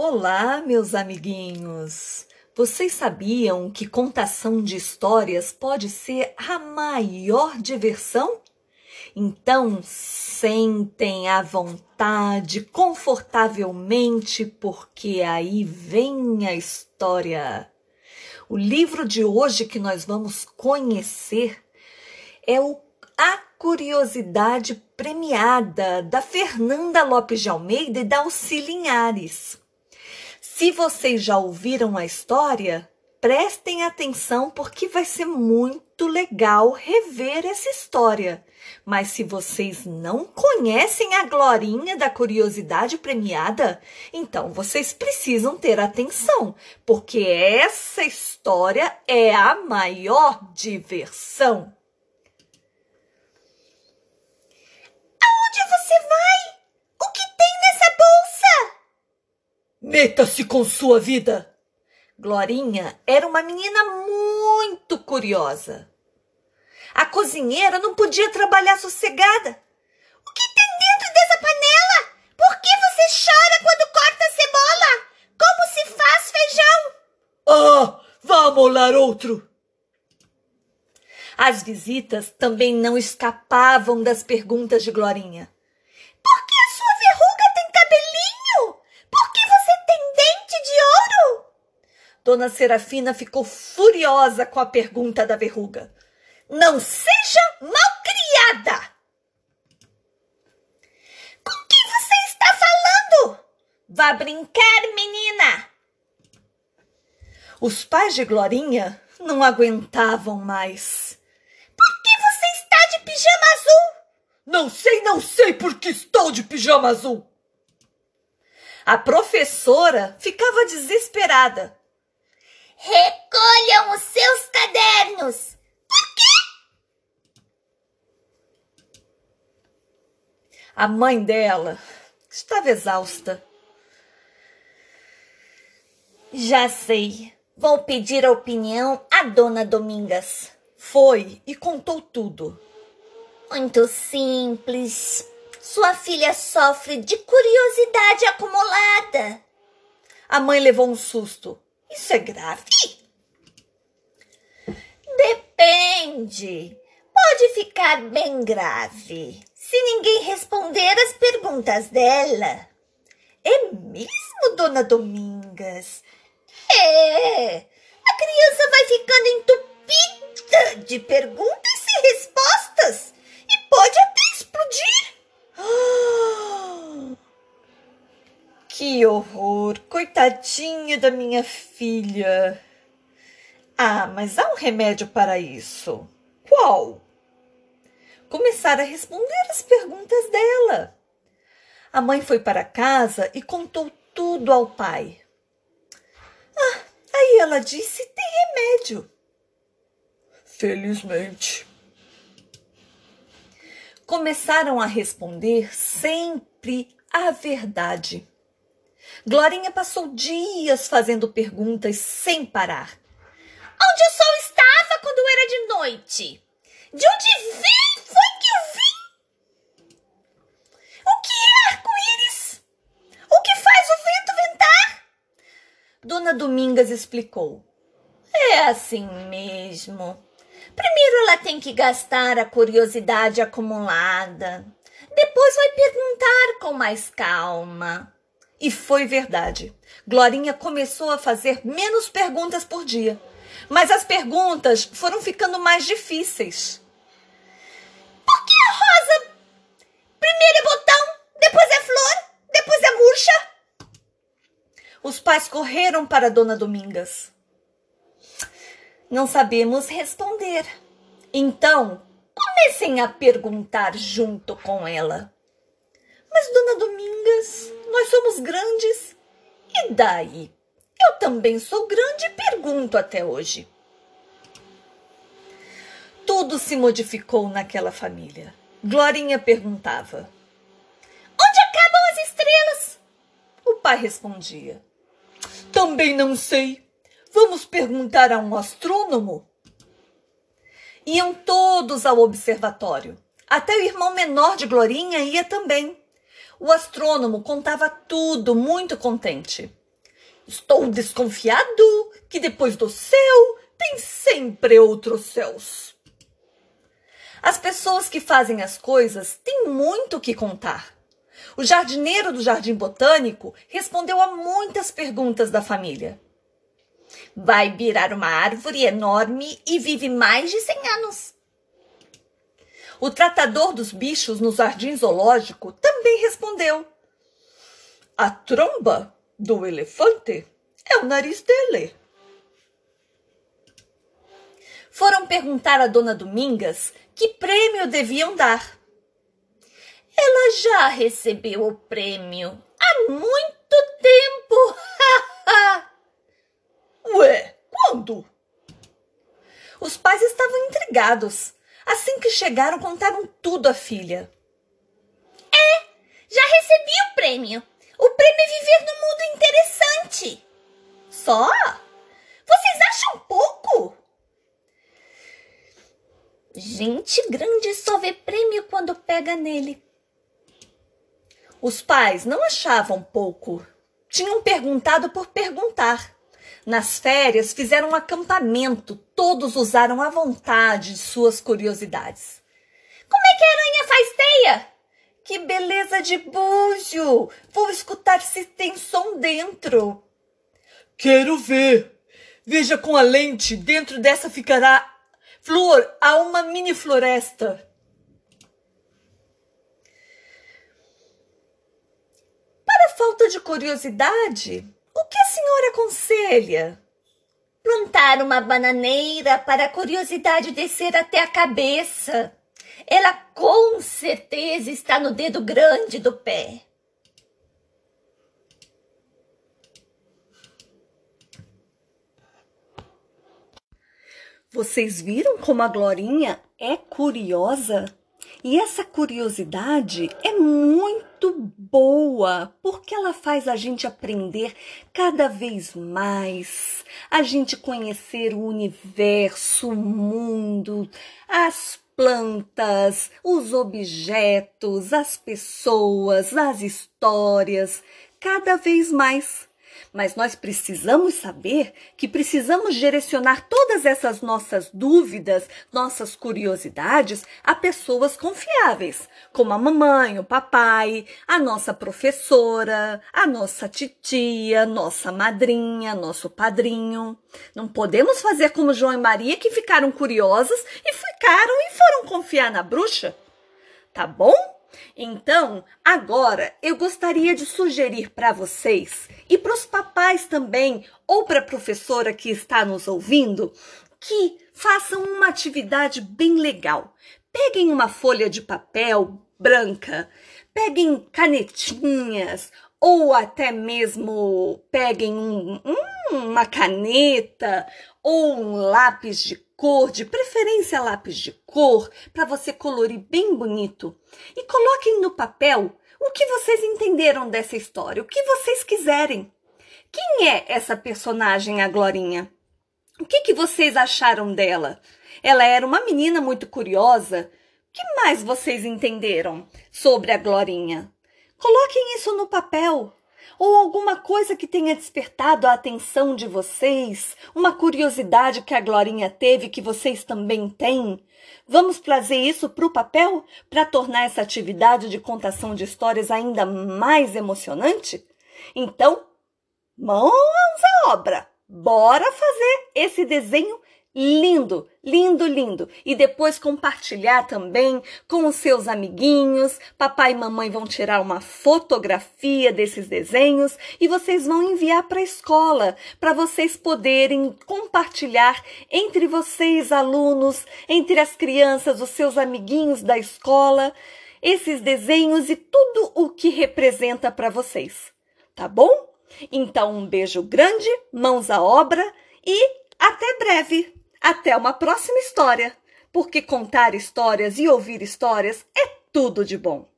Olá, meus amiguinhos! Vocês sabiam que contação de histórias pode ser a maior diversão? Então, sentem à vontade, confortavelmente, porque aí vem a história. O livro de hoje que nós vamos conhecer é o A Curiosidade Premiada, da Fernanda Lopes de Almeida e da Auxilinhares. Se vocês já ouviram a história, prestem atenção porque vai ser muito legal rever essa história. Mas se vocês não conhecem a Glorinha da Curiosidade Premiada, então vocês precisam ter atenção, porque essa história é a maior diversão. Meta-se com sua vida! Glorinha era uma menina muito curiosa. A cozinheira não podia trabalhar sossegada. O que tem dentro dessa panela? Por que você chora quando corta a cebola? Como se faz feijão? Ah, vá molar outro! As visitas também não escapavam das perguntas de Glorinha. Por que a sua verruga tem cabelinho? Por que você tem dente de ouro? Dona Serafina ficou furiosa com a pergunta da verruga. Não seja malcriada! Com quem você está falando? Vá brincar, menina! Os pais de Glorinha não aguentavam mais. Por que você está de pijama azul? Não sei, não sei por que estou de pijama azul. A professora ficava desesperada. Recolham os seus cadernos. Por quê? A mãe dela estava exausta. Já sei. Vou pedir a opinião à dona Domingas. Foi e contou tudo. Muito simples. Sua filha sofre de curiosidade acumulada. A mãe levou um susto. Isso é grave? Depende. Pode ficar bem grave se ninguém responder as perguntas dela. É mesmo, dona Domingas? É. A criança vai ficando entupida de perguntas e respostas e pode até explodir. Que horror! Coitadinha da minha filha. Ah, mas há um remédio para isso. Qual? Começar a responder as perguntas dela. A mãe foi para casa e contou tudo ao pai. Ah, aí ela disse: tem remédio. Felizmente. Começaram a responder sempre a verdade. Glorinha passou dias fazendo perguntas sem parar. Onde o sol estava quando era de noite? De onde vem foi que eu vim? O que é arco-íris? O que faz o vento ventar? Dona Domingas explicou. É assim mesmo. Primeiro ela tem que gastar a curiosidade acumulada. Depois vai perguntar com mais calma. E foi verdade. Glorinha começou a fazer menos perguntas por dia. Mas as perguntas foram ficando mais difíceis. Por que a rosa? Primeiro é botão, depois é flor, depois é murcha. Os pais correram para Dona Domingas. Não sabemos responder. Então, comecem a perguntar junto com ela. Mas, Dona Domingas, nós somos grandes. E daí? Eu também sou grande e pergunto até hoje. Tudo se modificou naquela família. Glorinha perguntava: Onde acabam as estrelas? O pai respondia: Também não sei. Vamos perguntar a um astrônomo? Iam todos ao observatório. Até o irmão menor de Glorinha ia também. O astrônomo contava tudo muito contente. Estou desconfiado que depois do céu tem sempre outros céus. As pessoas que fazem as coisas têm muito o que contar. O jardineiro do Jardim Botânico respondeu a muitas perguntas da família. Vai virar uma árvore enorme e vive mais de 100 anos. O tratador dos bichos no jardim zoológico também respondeu: A tromba do elefante é o nariz dele. Foram perguntar a dona Domingas que prêmio deviam dar. Ela já recebeu o prêmio há muito tempo. Ué, quando? Os pais estavam intrigados. Assim que chegaram, contaram tudo à filha. É, já recebi o prêmio. O prêmio é viver num mundo interessante. Só? Vocês acham pouco? Gente grande só vê prêmio quando pega nele. Os pais não achavam pouco. Tinham perguntado por perguntar. Nas férias fizeram um acampamento, todos usaram à vontade de suas curiosidades. Como é que a aranha faz teia? Que beleza de búzio! Vou escutar se tem som dentro. Quero ver. Veja com a lente, dentro dessa ficará flor, há uma mini floresta. Para falta de curiosidade, o que a senhora aconselha? Plantar uma bananeira para a curiosidade descer até a cabeça. Ela com certeza está no dedo grande do pé. Vocês viram como a Glorinha é curiosa? E essa curiosidade é muito boa, porque ela faz a gente aprender cada vez mais, a gente conhecer o universo, o mundo, as plantas, os objetos, as pessoas, as histórias, cada vez mais mas nós precisamos saber que precisamos direcionar todas essas nossas dúvidas, nossas curiosidades a pessoas confiáveis, como a mamãe, o papai, a nossa professora, a nossa titia, nossa madrinha, nosso padrinho. Não podemos fazer como João e Maria que ficaram curiosos e ficaram e foram confiar na bruxa. Tá bom? Então, agora eu gostaria de sugerir para vocês e para os papais também, ou para a professora que está nos ouvindo, que façam uma atividade bem legal. Peguem uma folha de papel branca, peguem canetinhas ou até mesmo peguem um, uma caneta ou um lápis de cor, de preferência lápis de cor, para você colorir bem bonito. E coloquem no papel o que vocês entenderam dessa história, o que vocês quiserem. Quem é essa personagem, a Glorinha? O que, que vocês acharam dela? Ela era uma menina muito curiosa. O que mais vocês entenderam sobre a Glorinha? Coloquem isso no papel ou alguma coisa que tenha despertado a atenção de vocês, uma curiosidade que a Glorinha teve que vocês também têm. Vamos trazer isso para o papel para tornar essa atividade de contação de histórias ainda mais emocionante? Então, mãos à obra! Bora fazer esse desenho lindo, lindo, lindo. E depois compartilhar também com os seus amiguinhos. Papai e mamãe vão tirar uma fotografia desses desenhos e vocês vão enviar para a escola para vocês poderem compartilhar entre vocês, alunos, entre as crianças, os seus amiguinhos da escola, esses desenhos e tudo o que representa para vocês. Tá bom? Então, um beijo grande, mãos à obra e até breve! Até uma próxima história, porque contar histórias e ouvir histórias é tudo de bom.